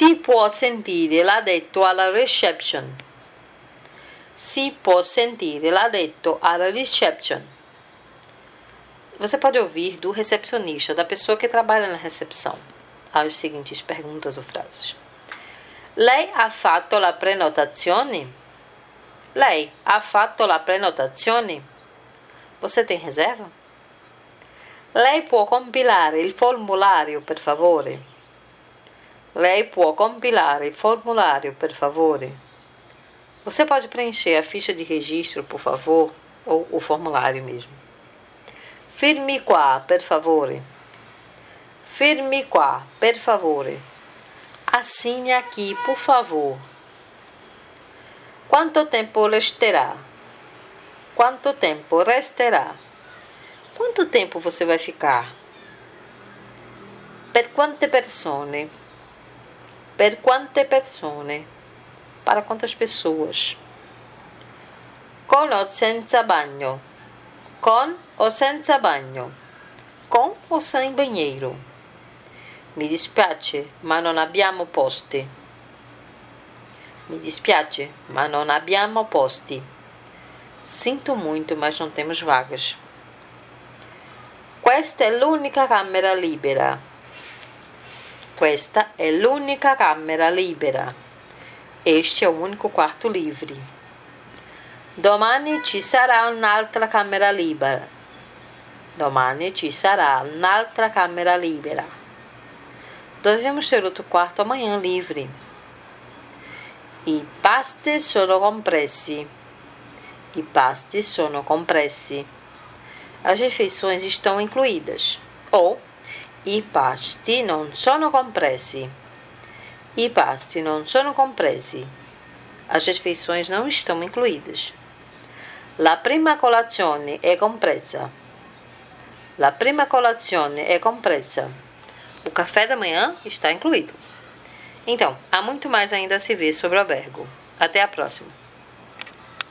Si può sentire, l'ha detto alla reception. Si può sentire, l'ha detto alla reception. Você pode ouvir do recepcionista, da pessoa que trabalha na recepção, as seguintes perguntas ou frases. Lei ha fatto la prenotazione? Lei ha fatto la prenotazione? Você tem reserva? Lei può compilare il formulario, per favore? Lei può compilare il formulario, per favore? Você pode preencher a ficha de registro, por favor? Ou o formulário mesmo. Firmi qua, per favore. Firmi qua, per favore. Assine aqui, por favor. Quanto tempo resterá? Quanto tempo resterá? Quanto tempo você vai ficar? Per quante persone? Per quante persone? Para quantas pessoas? Con o senza bagno? Com o senza bagno? Com o sem banheiro? Mi dispiace, ma non abbiamo posti. Mi dispiace, ma non abbiamo posti. Sinto muito, mas não temos vagas. Questa è l'unica camera libera. Questa è l'unica camera libera. Este é o único quarto livre. Domani ci sarà un'altra camera libera. Domani ci sarà un'altra camera libera. Devemos ter outro quarto amanhã livre. I pasti sono compressi. I pasti sono compressi. As refeições estão incluídas. Ou i pasti non sono compressi. I pasti non sono compressi. As refeições não estão incluídas. La prima colazione è compresa. La prima colazione è compresa. O café da manhã está incluído. Então, há muito mais ainda a se ver sobre o albergo. Até a próxima!